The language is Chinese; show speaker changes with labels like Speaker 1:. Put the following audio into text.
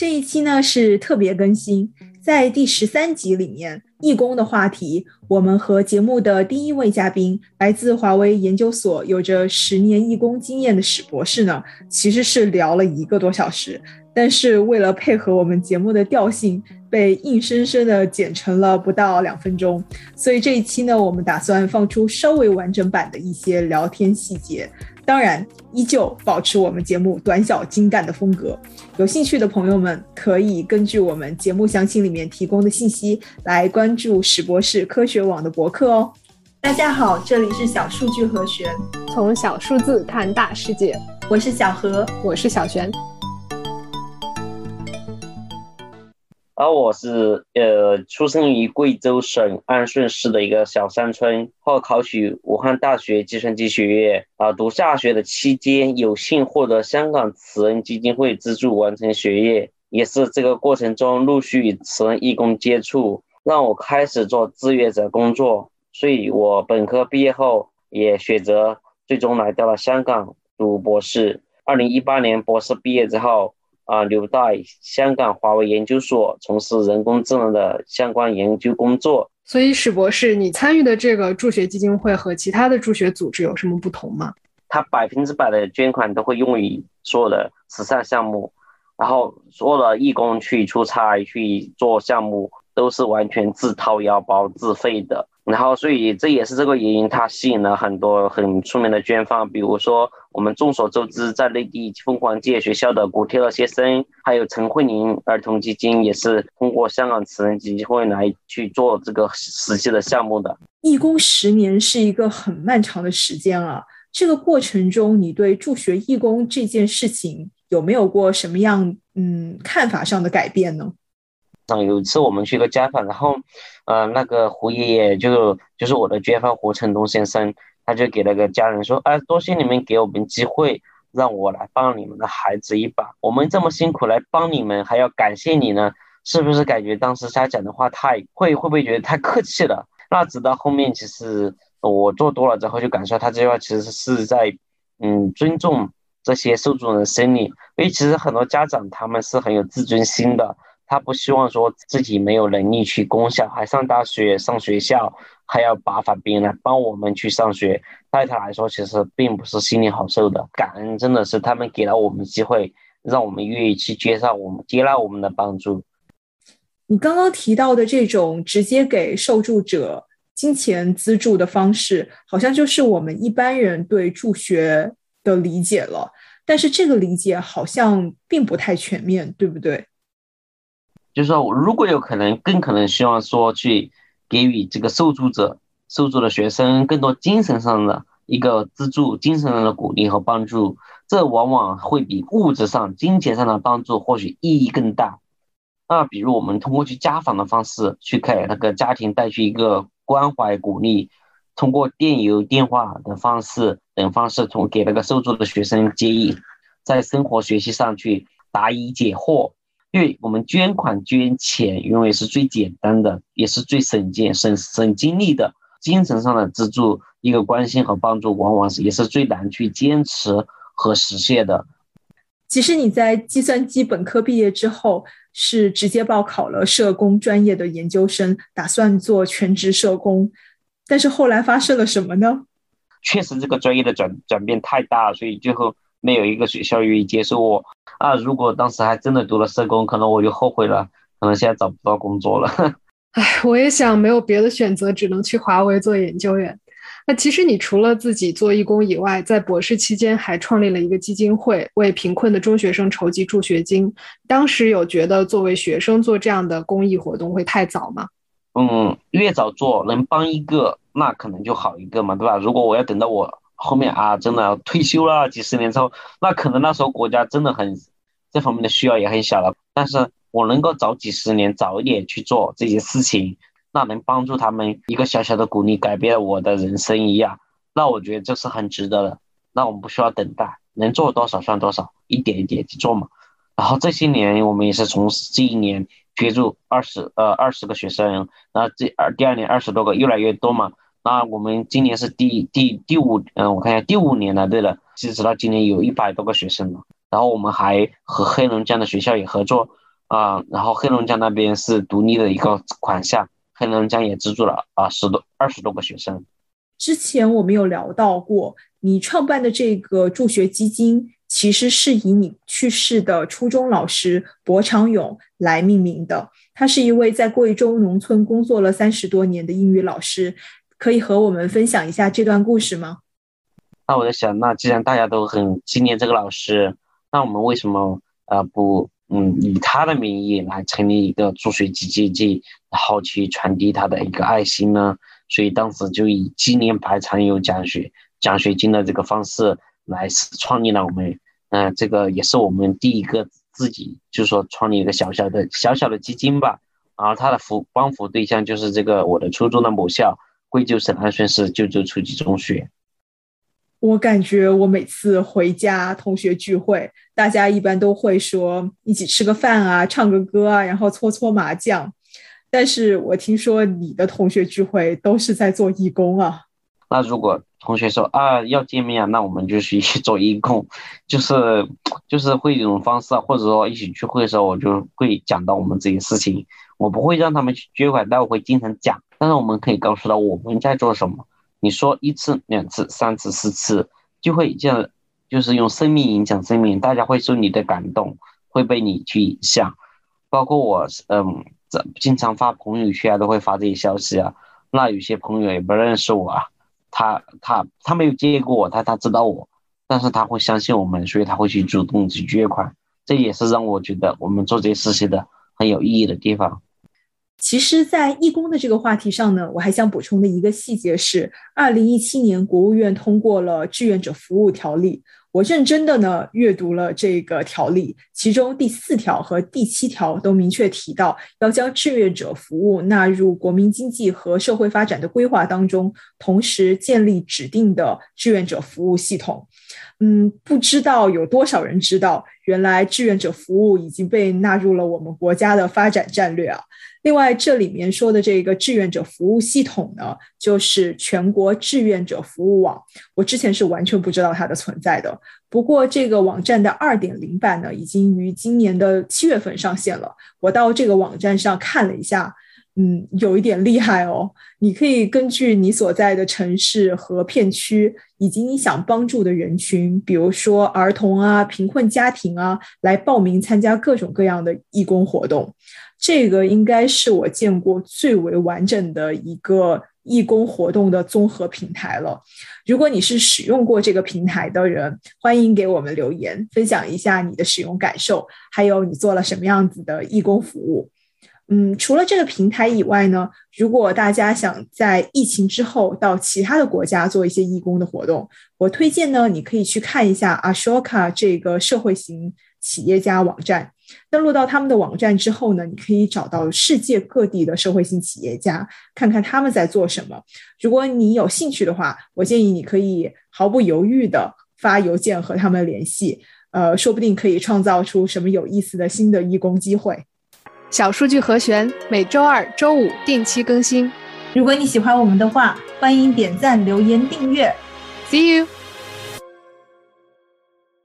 Speaker 1: 这一期呢是特别更新，在第十三集里面，义工的话题，我们和节目的第一位嘉宾，来自华为研究所、有着十年义工经验的史博士呢，其实是聊了一个多小时。但是为了配合我们节目的调性，被硬生生的剪成了不到两分钟。所以这一期呢，我们打算放出稍微完整版的一些聊天细节，当然依旧保持我们节目短小精干的风格。有兴趣的朋友们可以根据我们节目详情里面提供的信息来关注史博士科学网的博客哦。大家好，这里是小数据和弦，
Speaker 2: 从小数字看大世界。
Speaker 1: 我是小何，
Speaker 2: 我是小璇。
Speaker 3: 而我是呃，出生于贵州省安顺市的一个小山村，后考取武汉大学计算机学院。啊，读大学的期间，有幸获得香港慈恩基金会资助完成学业，也是这个过程中陆续与慈恩义工接触，让我开始做志愿者工作。所以我本科毕业后，也选择最终来到了香港读博士。二零一八年博士毕业之后。啊，留在香港华为研究所从事人工智能的相关研究工作。
Speaker 2: 所以，史博士，你参与的这个助学基金会和其他的助学组织有什么不同吗？
Speaker 3: 他百分之百的捐款都会用于所有的慈善项目，然后所有的义工去出差去做项目都是完全自掏腰包自费的。然后，所以这也是这个原因，它吸引了很多很出名的捐方，比如说我们众所周知，在内地凤凰建学校的古天乐先生，还有陈慧琳儿童基金，也是通过香港慈善基金会来去做这个实际的项目的。
Speaker 1: 义工十年是一个很漫长的时间啊，这个过程中，你对助学义工这件事情有没有过什么样嗯看法上的改变呢？
Speaker 3: 有一次我们去个家访，然后，呃，那个胡爷爷就就是我的捐方胡成东先生，他就给那个家人说，哎，多谢你们给我们机会，让我来帮你们的孩子一把。我们这么辛苦来帮你们，还要感谢你呢，是不是感觉当时他讲的话太会会不会觉得太客气了？那直到后面，其实我做多了之后，就感受到他这句话其实是在，嗯，尊重这些受助人的生命。因为其实很多家长他们是很有自尊心的。他不希望说自己没有能力去供小孩上大学、上学校，还要麻烦别人来帮我们去上学。对他来说，其实并不是心里好受的。感恩真的是他们给了我们机会，让我们愿意去接受我们、接纳我们的帮助。
Speaker 1: 你刚刚提到的这种直接给受助者金钱资助的方式，好像就是我们一般人对助学的理解了。但是这个理解好像并不太全面，对不对？
Speaker 3: 就是说，如果有可能，更可能希望说去给予这个受助者、受助的学生更多精神上的一个资助、精神上的鼓励和帮助，这往往会比物质上、金钱上的帮助或许意义更大。那比如我们通过去家访的方式，去给那个家庭带去一个关怀鼓励，通过电邮、电话的方式等方式，从给那个受助的学生建议，在生活学习上去答疑解惑。因为我们捐款捐钱，永远是最简单的，也是最省钱、省省精力的。精神上的资助，一个关心和帮助，往往是也是最难去坚持和实现的。
Speaker 1: 其实你在计算机本科毕业之后，是直接报考了社工专业的研究生，打算做全职社工。但是后来发生了什么呢？
Speaker 3: 确实，这个专业的转转变太大，所以最后。没有一个学校愿意接受我啊！如果当时还真的读了社工，可能我就后悔了，可能现在找不到工作了。
Speaker 2: 唉，我也想没有别的选择，只能去华为做研究员。那其实你除了自己做义工以外，在博士期间还创立了一个基金会，为贫困的中学生筹集助学金。当时有觉得作为学生做这样的公益活动会太早吗？
Speaker 3: 嗯，越早做能帮一个，那可能就好一个嘛，对吧？如果我要等到我。后面啊，真的退休了几十年之后，那可能那时候国家真的很这方面的需要也很小了。但是我能够早几十年早一点去做这些事情，那能帮助他们一个小小的鼓励，改变我的人生一样，那我觉得这是很值得的。那我们不需要等待，能做多少算多少，一点一点去做嘛。然后这些年我们也是从这一年捐助二十呃二十个学生，然后这二第二年二十多个，越来越多嘛。那我们今年是第第第五，嗯，我看一下第五年了。对了，其实到今年有一百多个学生了。然后我们还和黑龙江的学校也合作，啊，然后黑龙江那边是独立的一个款项，黑龙江也资助了啊十多二十多个学生。
Speaker 1: 之前我们有聊到过，你创办的这个助学基金，其实是以你去世的初中老师柏长勇来命名的。他是一位在贵州农村工作了三十多年的英语老师，可以和我们分享一下这段故事吗？
Speaker 3: 那我在想，那既然大家都很纪念这个老师，那我们为什么呃不嗯以他的名义来成立一个助学基金，然后去传递他的一个爱心呢？所以当时就以纪念白长友奖学奖学金的这个方式来创立了我们，嗯，这个也是我们第一个自己就是说创立一个小小的小小的基金吧。然后他的扶帮扶对象就是这个我的初中的母校贵州省安顺市九州初级中学。
Speaker 1: 我感觉我每次回家同学聚会，大家一般都会说一起吃个饭啊，唱个歌啊，然后搓搓麻将。但是我听说你的同学聚会都是在做义工啊。
Speaker 3: 那如果同学说啊要见面，那我们就去做义工，就是就是会一种方式啊，或者说一起聚会的时候，我就会讲到我们这些事情。我不会让他们去捐款，但我会经常讲。但是我们可以告诉他我们在做什么。你说一次、两次、三次、四次，就会这样，就是用生命影响生命，大家会受你的感动，会被你去影响。包括我，嗯。经常发朋友圈都会发这些消息啊，那有些朋友也不认识我啊，他他他没有见过我，他他知道我，但是他会相信我们，所以他会去主动去捐款，这也是让我觉得我们做这些事情的很有意义的地方。
Speaker 1: 其实，在义工的这个话题上呢，我还想补充的一个细节是，二零一七年国务院通过了志愿者服务条例。我认真的呢阅读了这个条例，其中第四条和第七条都明确提到要将志愿者服务纳入国民经济和社会发展的规划当中，同时建立指定的志愿者服务系统。嗯，不知道有多少人知道，原来志愿者服务已经被纳入了我们国家的发展战略啊。另外，这里面说的这个志愿者服务系统呢，就是全国志愿者服务网。我之前是完全不知道它的存在的。不过，这个网站的二点零版呢，已经于今年的七月份上线了。我到这个网站上看了一下，嗯，有一点厉害哦。你可以根据你所在的城市和片区，以及你想帮助的人群，比如说儿童啊、贫困家庭啊，来报名参加各种各样的义工活动。这个应该是我见过最为完整的一个义工活动的综合平台了。如果你是使用过这个平台的人，欢迎给我们留言，分享一下你的使用感受，还有你做了什么样子的义工服务。嗯，除了这个平台以外呢，如果大家想在疫情之后到其他的国家做一些义工的活动，我推荐呢，你可以去看一下 Ashoka 这个社会型企业家网站。登录到他们的网站之后呢，你可以找到世界各地的社会性企业家，看看他们在做什么。如果你有兴趣的话，我建议你可以毫不犹豫的发邮件和他们联系，呃，说不定可以创造出什么有意思的新的义工机会。
Speaker 2: 小数据和弦每周二、周五定期更新。
Speaker 1: 如果你喜欢我们的话，欢迎点赞、留言、订阅。
Speaker 2: See you.